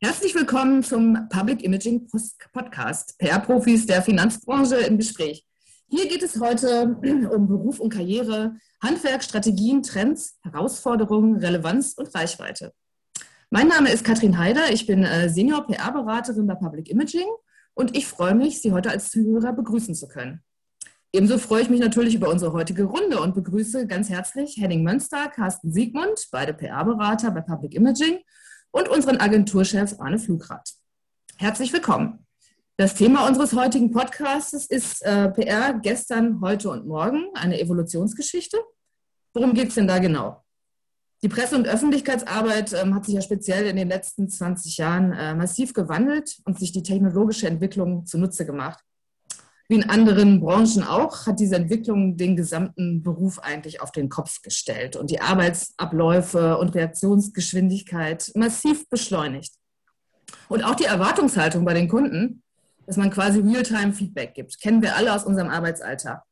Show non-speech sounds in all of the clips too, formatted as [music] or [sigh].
Herzlich willkommen zum Public Imaging Podcast, PR-Profis der Finanzbranche im Gespräch. Hier geht es heute [clears throat] um Beruf und Karriere, Handwerk, Strategien, Trends, Herausforderungen, Relevanz und Reichweite. Mein Name ist Katrin Heider, ich bin äh, Senior PR-Beraterin bei Public Imaging und ich freue mich, Sie heute als Zuhörer begrüßen zu können. Ebenso freue ich mich natürlich über unsere heutige Runde und begrüße ganz herzlich Henning Münster, Carsten Siegmund, beide PR-Berater bei Public Imaging und unseren Agenturchef Arne Flugrad. Herzlich willkommen. Das Thema unseres heutigen Podcasts ist äh, PR gestern, heute und morgen, eine Evolutionsgeschichte. Worum geht es denn da genau? Die Presse- und Öffentlichkeitsarbeit ähm, hat sich ja speziell in den letzten 20 Jahren äh, massiv gewandelt und sich die technologische Entwicklung zunutze gemacht. Wie in anderen Branchen auch, hat diese Entwicklung den gesamten Beruf eigentlich auf den Kopf gestellt und die Arbeitsabläufe und Reaktionsgeschwindigkeit massiv beschleunigt. Und auch die Erwartungshaltung bei den Kunden, dass man quasi Realtime-Feedback gibt, kennen wir alle aus unserem Arbeitsalltag.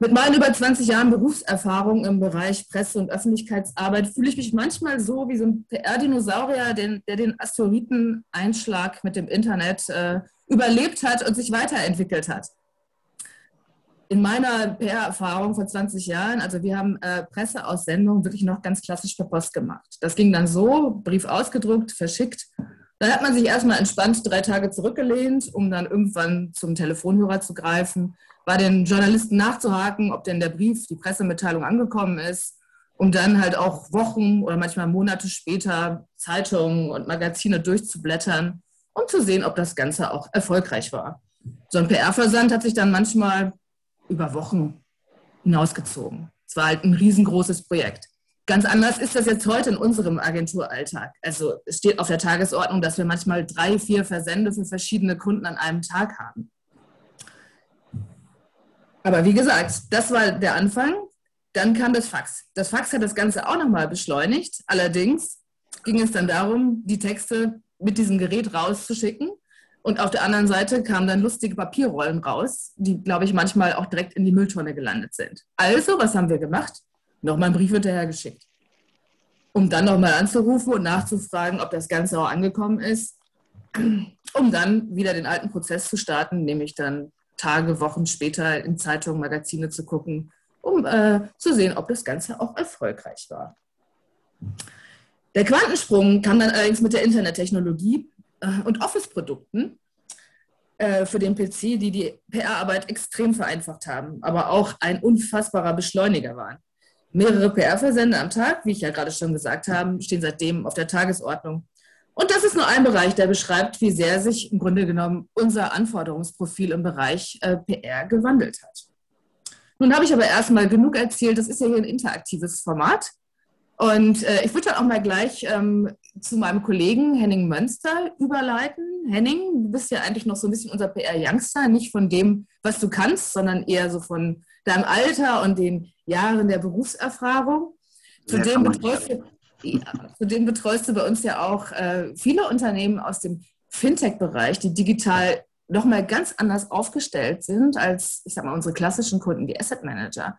Mit meinen über 20 Jahren Berufserfahrung im Bereich Presse- und Öffentlichkeitsarbeit fühle ich mich manchmal so wie so ein PR-Dinosaurier, der den Asteroideneinschlag mit dem Internet äh, überlebt hat und sich weiterentwickelt hat. In meiner PR-Erfahrung vor 20 Jahren, also wir haben äh, Presseaussendungen wirklich noch ganz klassisch per Post gemacht. Das ging dann so, Brief ausgedruckt, verschickt. Dann hat man sich erstmal entspannt drei Tage zurückgelehnt, um dann irgendwann zum Telefonhörer zu greifen, bei den Journalisten nachzuhaken, ob denn der Brief, die Pressemitteilung angekommen ist, um dann halt auch Wochen oder manchmal Monate später Zeitungen und Magazine durchzublättern um zu sehen, ob das Ganze auch erfolgreich war. So ein PR-Versand hat sich dann manchmal über Wochen hinausgezogen. Es war halt ein riesengroßes Projekt. Ganz anders ist das jetzt heute in unserem Agenturalltag. Also es steht auf der Tagesordnung, dass wir manchmal drei, vier Versende für verschiedene Kunden an einem Tag haben. Aber wie gesagt, das war der Anfang. Dann kam das Fax. Das Fax hat das Ganze auch nochmal beschleunigt. Allerdings ging es dann darum, die Texte mit diesem Gerät rauszuschicken. Und auf der anderen Seite kamen dann lustige Papierrollen raus, die, glaube ich, manchmal auch direkt in die Mülltonne gelandet sind. Also, was haben wir gemacht? Nochmal einen Brief hinterher geschickt. Um dann nochmal anzurufen und nachzufragen, ob das Ganze auch angekommen ist, um dann wieder den alten Prozess zu starten, nämlich dann Tage, Wochen später in Zeitungen, Magazine zu gucken, um äh, zu sehen, ob das Ganze auch erfolgreich war. Der Quantensprung kam dann allerdings mit der Internettechnologie äh, und Office-Produkten äh, für den PC, die die PR-Arbeit extrem vereinfacht haben, aber auch ein unfassbarer Beschleuniger waren. Mehrere PR-Versende am Tag, wie ich ja gerade schon gesagt habe, stehen seitdem auf der Tagesordnung. Und das ist nur ein Bereich, der beschreibt, wie sehr sich im Grunde genommen unser Anforderungsprofil im Bereich äh, PR gewandelt hat. Nun habe ich aber erstmal genug erzählt. Das ist ja hier ein interaktives Format. Und äh, ich würde dann auch mal gleich ähm, zu meinem Kollegen Henning Mönster überleiten. Henning, du bist ja eigentlich noch so ein bisschen unser PR-Youngster, nicht von dem, was du kannst, sondern eher so von deinem Alter und den Jahren der Berufserfahrung. Zudem betreust, du, ja, zudem betreust du bei uns ja auch äh, viele Unternehmen aus dem Fintech-Bereich, die digital nochmal ganz anders aufgestellt sind als, ich sag mal, unsere klassischen Kunden, die Asset Manager.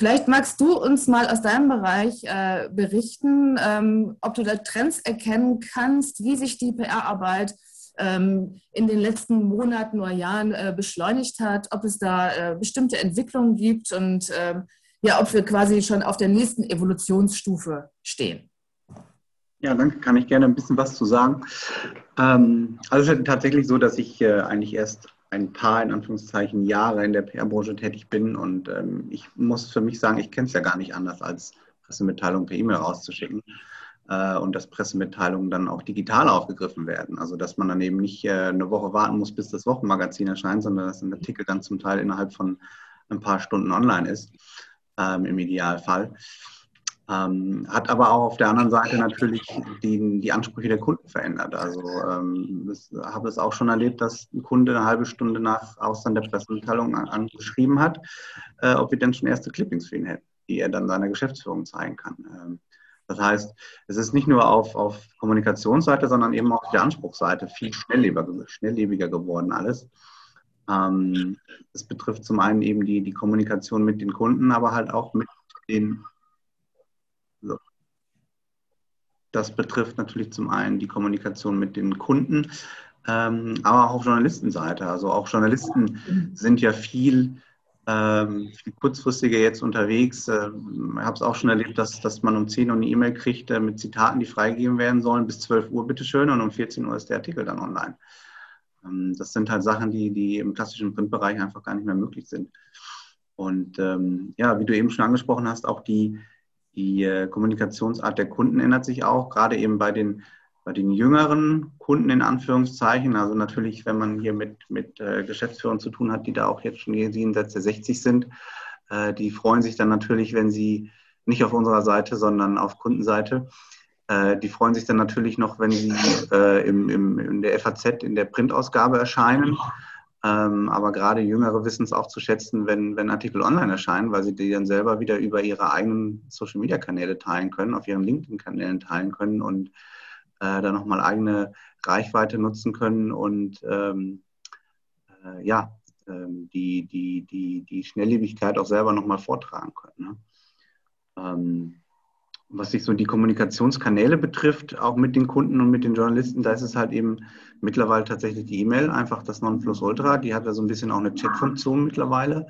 Vielleicht magst du uns mal aus deinem Bereich äh, berichten, ähm, ob du da Trends erkennen kannst, wie sich die PR-Arbeit ähm, in den letzten Monaten oder Jahren äh, beschleunigt hat, ob es da äh, bestimmte Entwicklungen gibt und ähm, ja, ob wir quasi schon auf der nächsten Evolutionsstufe stehen. Ja, danke, kann ich gerne ein bisschen was zu sagen. Ähm, also es ist tatsächlich so, dass ich äh, eigentlich erst ein paar, in Anführungszeichen, Jahre in der PR-Branche tätig bin und ähm, ich muss für mich sagen, ich kenne es ja gar nicht anders, als Pressemitteilungen per E-Mail rauszuschicken äh, und dass Pressemitteilungen dann auch digital aufgegriffen werden. Also dass man dann eben nicht äh, eine Woche warten muss, bis das Wochenmagazin erscheint, sondern dass ein Artikel dann zum Teil innerhalb von ein paar Stunden online ist, ähm, im Idealfall. Ähm, hat aber auch auf der anderen Seite natürlich die, die Ansprüche der Kunden verändert. Also ähm, ich habe es auch schon erlebt, dass ein Kunde eine halbe Stunde nach Ausland der Pressemitteilung angeschrieben hat, äh, ob wir denn schon erste Clippings für ihn hätten, die er dann seiner Geschäftsführung zeigen kann. Ähm, das heißt, es ist nicht nur auf, auf Kommunikationsseite, sondern eben auch auf der Anspruchsseite viel schnelllebiger, schnelllebiger geworden alles. Ähm, das betrifft zum einen eben die, die Kommunikation mit den Kunden, aber halt auch mit den das betrifft natürlich zum einen die Kommunikation mit den Kunden, ähm, aber auch auf Journalistenseite. Also auch Journalisten sind ja viel, ähm, viel kurzfristiger jetzt unterwegs. Ähm, ich habe es auch schon erlebt, dass, dass man um 10 Uhr eine E-Mail kriegt äh, mit Zitaten, die freigegeben werden sollen, bis 12 Uhr bitteschön und um 14 Uhr ist der Artikel dann online. Ähm, das sind halt Sachen, die, die im klassischen Printbereich einfach gar nicht mehr möglich sind. Und ähm, ja, wie du eben schon angesprochen hast, auch die, die äh, Kommunikationsart der Kunden ändert sich auch, gerade eben bei den, bei den jüngeren Kunden in Anführungszeichen. Also natürlich, wenn man hier mit, mit äh, Geschäftsführern zu tun hat, die da auch jetzt schon jenseits der 60 sind, äh, die freuen sich dann natürlich, wenn sie nicht auf unserer Seite, sondern auf Kundenseite, die freuen sich dann natürlich noch, wenn sie im, im, in der FAZ in der Printausgabe erscheinen. Ähm, aber gerade Jüngere wissen es auch zu schätzen, wenn, wenn Artikel online erscheinen, weil sie die dann selber wieder über ihre eigenen Social-Media-Kanäle teilen können, auf ihren LinkedIn-Kanälen teilen können und äh, dann nochmal eigene Reichweite nutzen können und ähm, äh, ja, ähm, die, die, die, die Schnelllebigkeit auch selber nochmal vortragen können. Ne? Was sich so die Kommunikationskanäle betrifft, auch mit den Kunden und mit den Journalisten, da ist es halt eben mittlerweile tatsächlich die E-Mail, einfach das Nonplusultra. Die hat ja so ein bisschen auch eine Chat-Funktion mittlerweile.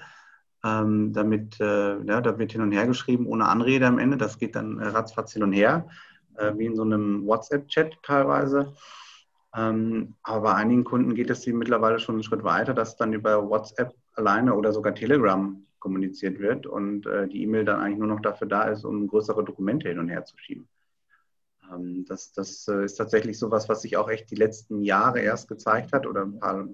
Ähm, damit, äh, ja, da wird hin und her geschrieben, ohne Anrede am Ende. Das geht dann ratzfatz hin und her, äh, wie in so einem WhatsApp-Chat teilweise. Ähm, aber bei einigen Kunden geht es mittlerweile schon einen Schritt weiter, dass dann über WhatsApp alleine oder sogar Telegram kommuniziert wird und äh, die E-Mail dann eigentlich nur noch dafür da ist, um größere Dokumente hin und her zu schieben. Ähm, das das äh, ist tatsächlich so was, was sich auch echt die letzten Jahre erst gezeigt hat oder ein paar,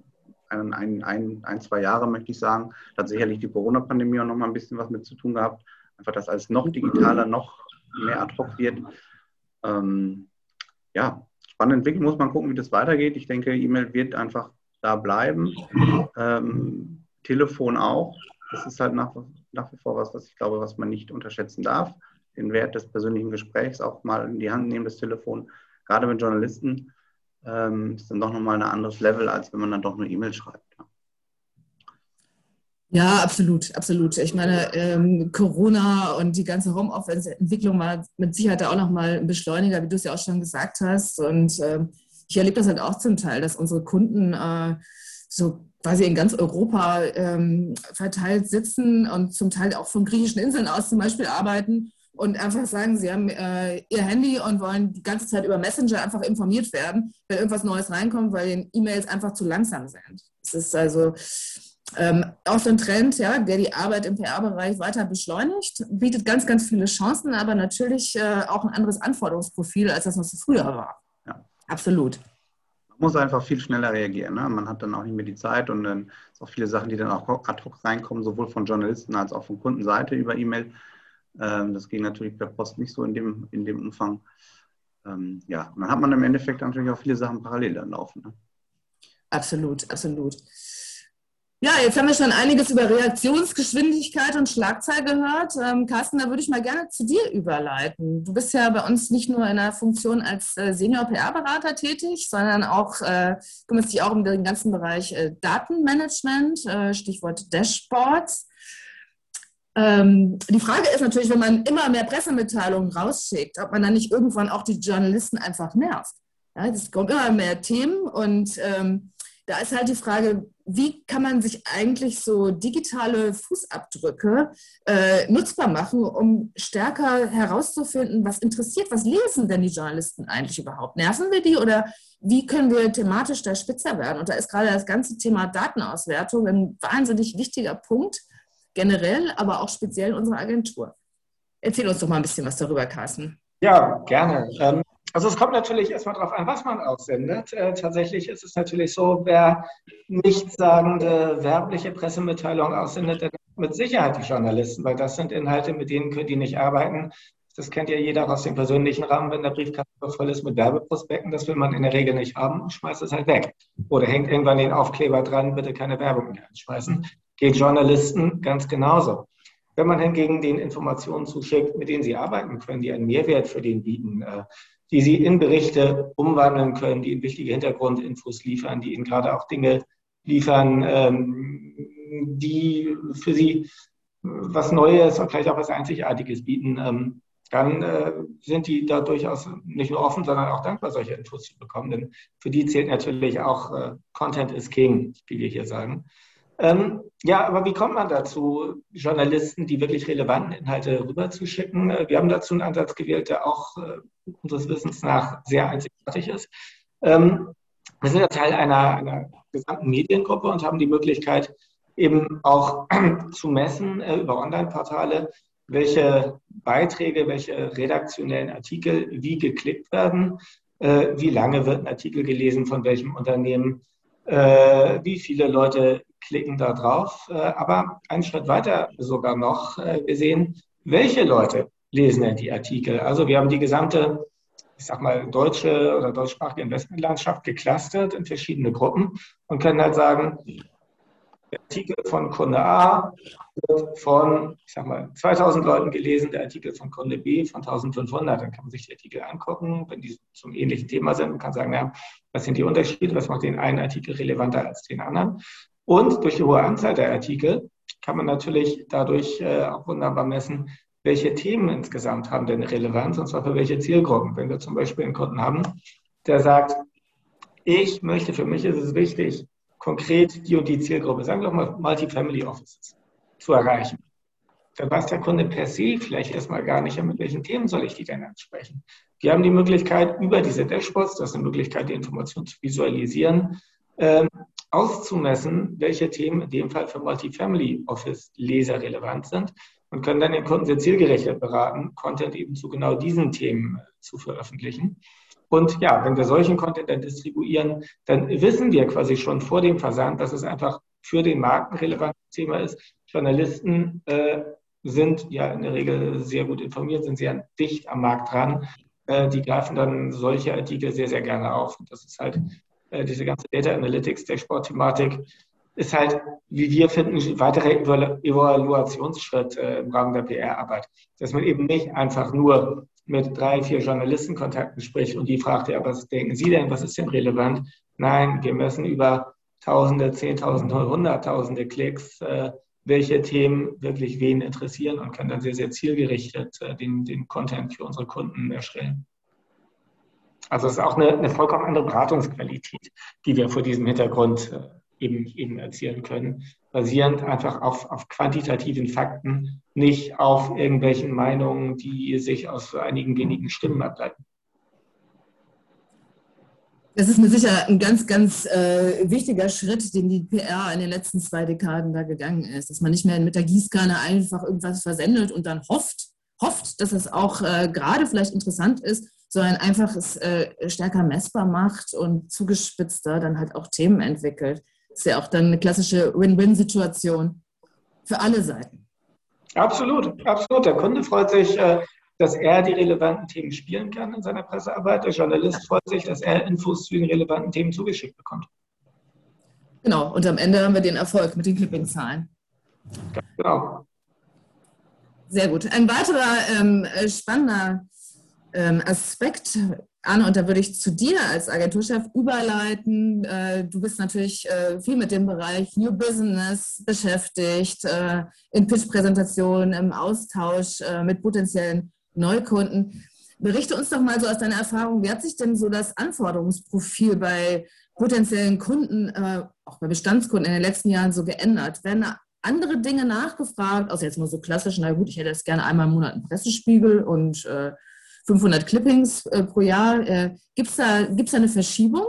ein, ein, ein, ein zwei Jahre möchte ich sagen. Da hat sicherlich die Corona-Pandemie auch noch mal ein bisschen was mit zu tun gehabt. Einfach, dass alles noch digitaler, noch mehr ad hoc wird. Ähm, ja, spannende Entwicklung, muss man gucken, wie das weitergeht. Ich denke, E-Mail wird einfach da bleiben. Ähm, Telefon auch das ist halt nach, nach wie vor was, was ich glaube, was man nicht unterschätzen darf. Den Wert des persönlichen Gesprächs auch mal in die Hand nehmen, das Telefon. Gerade mit Journalisten ähm, ist dann doch nochmal ein anderes Level, als wenn man dann doch eine E-Mail schreibt. Ja. Ja, absolut, absolut. Ich meine, ähm, Corona und die ganze Homeoffice-Entwicklung war mit Sicherheit auch nochmal ein Beschleuniger, wie du es ja auch schon gesagt hast. Und ähm, ich erlebe das halt auch zum Teil, dass unsere Kunden äh, so quasi in ganz Europa ähm, verteilt sitzen und zum Teil auch von griechischen Inseln aus zum Beispiel arbeiten und einfach sagen, sie haben äh, ihr Handy und wollen die ganze Zeit über Messenger einfach informiert werden, wenn irgendwas Neues reinkommt, weil den E-Mails einfach zu langsam sind. Es ist also ähm, auch so ein Trend, ja, der die Arbeit im PR-Bereich weiter beschleunigt, bietet ganz, ganz viele Chancen, aber natürlich äh, auch ein anderes Anforderungsprofil, als das, was früher war. Ja. Absolut muss einfach viel schneller reagieren. Ne? Man hat dann auch nicht mehr die Zeit und dann sind auch viele Sachen, die dann auch ad hoc reinkommen, sowohl von Journalisten als auch von Kundenseite über E-Mail. Ähm, das ging natürlich per Post nicht so in dem, in dem Umfang. Ähm, ja, und dann hat man im Endeffekt natürlich auch viele Sachen parallel dann laufen. Ne? Absolut, absolut. Ja, jetzt haben wir schon einiges über Reaktionsgeschwindigkeit und Schlagzahl gehört. Ähm, Carsten, da würde ich mal gerne zu dir überleiten. Du bist ja bei uns nicht nur in der Funktion als äh, Senior PR-Berater tätig, sondern auch äh, kümmerst dich auch um den ganzen Bereich äh, Datenmanagement, äh, Stichwort Dashboards. Ähm, die Frage ist natürlich, wenn man immer mehr Pressemitteilungen rausschickt, ob man dann nicht irgendwann auch die Journalisten einfach nervt. Ja, es kommen immer mehr Themen und ähm, da ist halt die Frage, wie kann man sich eigentlich so digitale Fußabdrücke äh, nutzbar machen, um stärker herauszufinden, was interessiert, was lesen denn die Journalisten eigentlich überhaupt? Nerven wir die oder wie können wir thematisch da spitzer werden? Und da ist gerade das ganze Thema Datenauswertung ein wahnsinnig wichtiger Punkt, generell, aber auch speziell in unserer Agentur. Erzähl uns doch mal ein bisschen was darüber, Carsten. Ja, gerne. Ähm, also es kommt natürlich erstmal darauf an, was man aussendet. Äh, tatsächlich ist es natürlich so, wer nichtssagende werbliche Pressemitteilungen aussendet, der mit Sicherheit die Journalisten, weil das sind Inhalte, mit denen können die nicht arbeiten. Das kennt ja jeder aus dem persönlichen Rahmen, wenn der Briefkasten voll ist mit Werbeprospekten. Das will man in der Regel nicht haben schmeißt es halt weg. Oder hängt irgendwann den Aufkleber dran, bitte keine Werbung mehr einschmeißen. Geht Journalisten ganz genauso. Wenn man hingegen den Informationen zuschickt, mit denen sie arbeiten können, die einen Mehrwert für den bieten, äh, die Sie in Berichte umwandeln können, die Ihnen wichtige Hintergrundinfos liefern, die Ihnen gerade auch Dinge liefern, ähm, die für Sie was Neues und vielleicht auch was Einzigartiges bieten. Ähm, dann äh, sind die da durchaus nicht nur offen, sondern auch dankbar, solche Infos zu bekommen. Denn für die zählt natürlich auch äh, Content is King, wie wir hier sagen. Ähm, ja, aber wie kommt man dazu, Journalisten die wirklich relevanten Inhalte rüberzuschicken? Äh, wir haben dazu einen Ansatz gewählt, der auch äh, unseres Wissens nach sehr einzigartig ist. Ähm, wir sind ja Teil einer, einer gesamten Mediengruppe und haben die Möglichkeit, eben auch [clears throat] zu messen äh, über Online-Portale, welche Beiträge, welche redaktionellen Artikel wie geklickt werden, äh, wie lange wird ein Artikel gelesen von welchem Unternehmen, äh, wie viele Leute klicken da drauf. Äh, aber einen Schritt weiter sogar noch, äh, wir sehen, welche Leute lesen denn die Artikel. Also wir haben die gesamte, ich sag mal, deutsche oder deutschsprachige Investmentlandschaft geclustert in verschiedene Gruppen und können halt sagen, der Artikel von Kunde A wird von, ich sag mal, 2000 Leuten gelesen, der Artikel von Kunde B von 1500. Dann kann man sich die Artikel angucken, wenn die zum ähnlichen Thema sind und kann sagen, ja, was sind die Unterschiede, was macht den einen Artikel relevanter als den anderen. Und durch die hohe Anzahl der Artikel kann man natürlich dadurch äh, auch wunderbar messen, welche Themen insgesamt haben denn Relevanz und zwar für welche Zielgruppen. Wenn wir zum Beispiel einen Kunden haben, der sagt, ich möchte, für mich ist es wichtig, konkret die und die Zielgruppe, sagen wir mal Multifamily Offices, zu erreichen. Dann weiß der Kunde per se vielleicht erstmal gar nicht, mit welchen Themen soll ich die denn ansprechen. Wir haben die Möglichkeit, über diese Dashboards, das ist eine Möglichkeit, die Information zu visualisieren, äh, auszumessen, welche Themen in dem Fall für Multifamily Office Leser relevant sind und können dann den Kunden sehr zielgerichtet beraten, Content eben zu genau diesen Themen zu veröffentlichen. Und ja, wenn wir solchen Content dann distribuieren, dann wissen wir quasi schon vor dem Versand, dass es einfach für den Markt ein relevantes Thema ist. Journalisten äh, sind ja in der Regel sehr gut informiert, sind sehr dicht am Markt dran. Äh, die greifen dann solche Artikel sehr, sehr gerne auf. Und das ist halt äh, diese ganze Data Analytics, der Sportthematik, ist halt, wie wir finden, ein weiterer Evaluationsschritt äh, im Rahmen der PR-Arbeit. Dass man eben nicht einfach nur mit drei, vier Journalistenkontakten spricht und die fragt, ja, was denken Sie denn, was ist denn relevant? Nein, wir messen über Tausende, Zehntausende, Hunderttausende Klicks, äh, welche Themen wirklich wen interessieren und können dann sehr, sehr zielgerichtet äh, den, den Content für unsere Kunden erstellen. Also es ist auch eine, eine vollkommen andere Beratungsqualität, die wir vor diesem Hintergrund äh, eben, eben erzielen können, basierend einfach auf, auf quantitativen Fakten, nicht auf irgendwelchen Meinungen, die sich aus einigen wenigen Stimmen ableiten. Das ist mir sicher ein ganz, ganz äh, wichtiger Schritt, den die PR in den letzten zwei Dekaden da gegangen ist. Dass man nicht mehr mit der Gießkanne einfach irgendwas versendet und dann hofft, hofft, dass es auch äh, gerade vielleicht interessant ist, sondern einfach es äh, stärker messbar macht und zugespitzter dann halt auch Themen entwickelt ist ja auch dann eine klassische Win-Win-Situation für alle Seiten. Absolut, absolut. Der Kunde freut sich, äh, dass er die relevanten Themen spielen kann in seiner Pressearbeit. Der Journalist freut sich, dass er Infos zu den relevanten Themen zugeschickt bekommt. Genau, und am Ende haben wir den Erfolg mit den Clipping-Zahlen. Genau. Sehr gut. Ein weiterer ähm, spannender ähm, Aspekt Anne, und da würde ich zu dir als Agenturchef überleiten. Äh, du bist natürlich äh, viel mit dem Bereich New Business beschäftigt, äh, in Pitch-Präsentationen, im Austausch mit potenziellen Neukunden. Berichte uns doch mal so aus deiner Erfahrung, wie hat sich denn so das Anforderungsprofil bei potenziellen Kunden, auch bei Bestandskunden in den letzten Jahren so geändert? Werden andere Dinge nachgefragt, außer jetzt mal so klassisch, na gut, ich hätte jetzt gerne einmal im Monat einen Pressespiegel und 500 Clippings äh, pro Jahr. Äh, Gibt es da, gibt's da eine Verschiebung?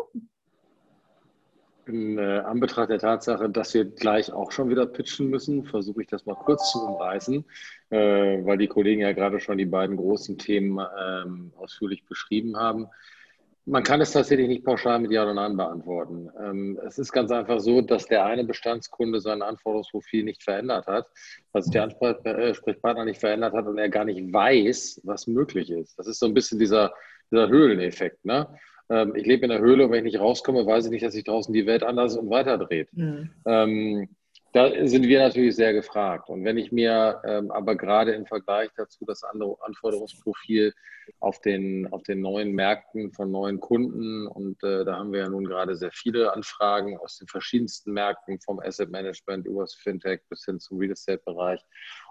In äh, Anbetracht der Tatsache, dass wir gleich auch schon wieder pitchen müssen, versuche ich das mal kurz zu umreißen, äh, weil die Kollegen ja gerade schon die beiden großen Themen ähm, ausführlich beschrieben haben. Man kann es tatsächlich nicht pauschal mit Ja oder Nein beantworten. Ähm, es ist ganz einfach so, dass der eine Bestandskunde sein Anforderungsprofil nicht verändert hat, weil sich der Ansprechpartner nicht verändert hat und er gar nicht weiß, was möglich ist. Das ist so ein bisschen dieser, dieser Höhleneffekt. Ne? Ähm, ich lebe in der Höhle und wenn ich nicht rauskomme, weiß ich nicht, dass sich draußen die Welt anders und weiter dreht. Mhm. Ähm, da sind wir natürlich sehr gefragt. Und wenn ich mir ähm, aber gerade im Vergleich dazu das andere Anforderungsprofil auf den, auf den neuen Märkten von neuen Kunden, und äh, da haben wir ja nun gerade sehr viele Anfragen aus den verschiedensten Märkten, vom Asset Management über das Fintech bis hin zum Real Estate-Bereich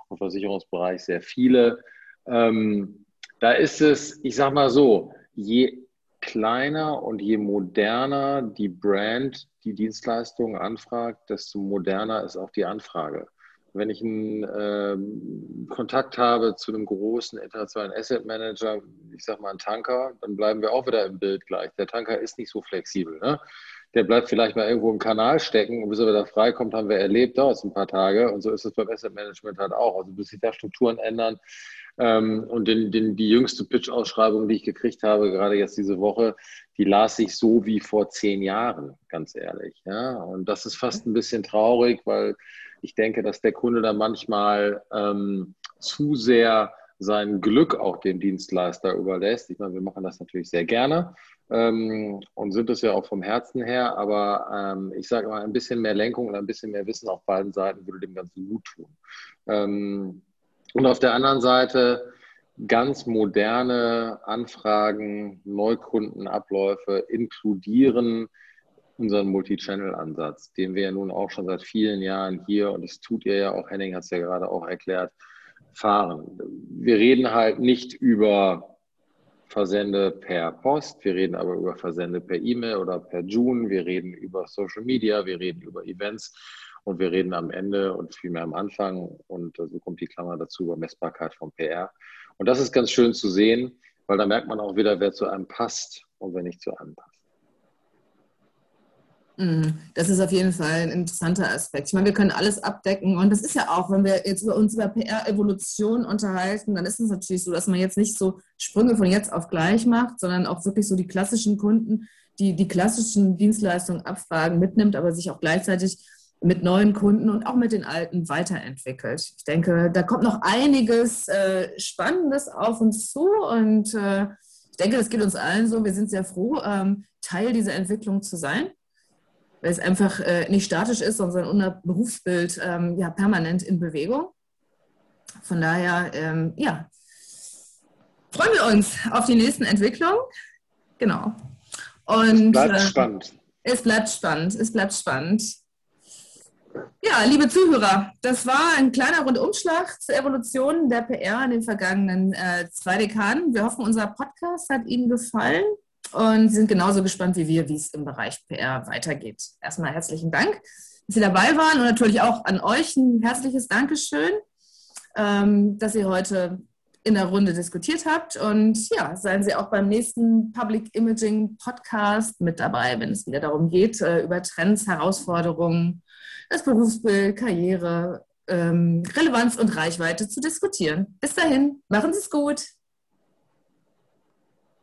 und Versicherungsbereich, sehr viele. Ähm, Da ist es, ich sag mal so, je kleiner und je moderner die Brand die Dienstleistung anfragt, desto moderner ist auch die Anfrage. Wenn ich einen äh, Kontakt habe zu einem großen internationalen Asset Manager, ich sage mal einen Tanker, dann bleiben wir auch wieder im Bild gleich. Der Tanker ist nicht so flexibel. Ne? Der bleibt vielleicht mal irgendwo im Kanal stecken und bis er wieder freikommt, haben wir erlebt, dauert es ein paar Tage. Und so ist es beim Asset Management halt auch. Also bis sich da Strukturen ändern, ähm, und den, den, die jüngste Pitch-Ausschreibung, die ich gekriegt habe, gerade jetzt diese Woche, die las ich so wie vor zehn Jahren, ganz ehrlich. Ja? Und das ist fast ein bisschen traurig, weil ich denke, dass der Kunde da manchmal ähm, zu sehr sein Glück auch dem Dienstleister überlässt. Ich meine, wir machen das natürlich sehr gerne ähm, und sind es ja auch vom Herzen her, aber ähm, ich sage mal, ein bisschen mehr Lenkung und ein bisschen mehr Wissen auf beiden Seiten würde dem Ganzen gut tun. Ähm, und auf der anderen Seite ganz moderne Anfragen, Neukundenabläufe inkludieren unseren Multi-Channel-Ansatz, den wir ja nun auch schon seit vielen Jahren hier, und das tut ihr ja auch, Henning hat es ja gerade auch erklärt, fahren. Wir reden halt nicht über Versende per Post, wir reden aber über Versende per E-Mail oder per June, wir reden über Social Media, wir reden über Events und wir reden am Ende und vielmehr am Anfang, und so kommt die Klammer dazu, über Messbarkeit vom PR. Und das ist ganz schön zu sehen, weil da merkt man auch wieder, wer zu einem passt und wer nicht zu einem passt. Mhm. Das ist auf jeden Fall ein interessanter Aspekt. Ich meine, wir können alles abdecken und das ist ja auch, wenn wir jetzt über uns über PR-Evolution unterhalten, dann ist es natürlich so, dass man jetzt nicht so Sprünge von jetzt auf gleich macht, sondern auch wirklich so die klassischen Kunden, die die klassischen Dienstleistungen abfragen, mitnimmt, aber sich auch gleichzeitig mit neuen Kunden und auch mit den alten weiterentwickelt. Ich denke, da kommt noch einiges äh, Spannendes auf uns zu und äh, ich denke, das geht uns allen so. Wir sind sehr froh, ähm, Teil dieser Entwicklung zu sein, weil es einfach äh, nicht statisch ist, sondern unser Berufsbild ähm, ja permanent in Bewegung. Von daher, ähm, ja, freuen wir uns auf die nächsten Entwicklungen. Genau. Und, es bleibt äh, spannend. Es bleibt spannend. Es bleibt spannend. Ja, liebe Zuhörer, das war ein kleiner Rundumschlag zur Evolution der PR in den vergangenen äh, zwei Dekaden. Wir hoffen, unser Podcast hat Ihnen gefallen und sind genauso gespannt wie wir, wie es im Bereich PR weitergeht. Erstmal herzlichen Dank, dass Sie dabei waren und natürlich auch an euch ein herzliches Dankeschön, ähm, dass ihr heute in der Runde diskutiert habt. Und ja, seien Sie auch beim nächsten Public Imaging Podcast mit dabei, wenn es wieder darum geht, äh, über Trends, Herausforderungen das Berufsbild, Karriere, ähm, Relevanz und Reichweite zu diskutieren. Bis dahin, machen Sie es gut.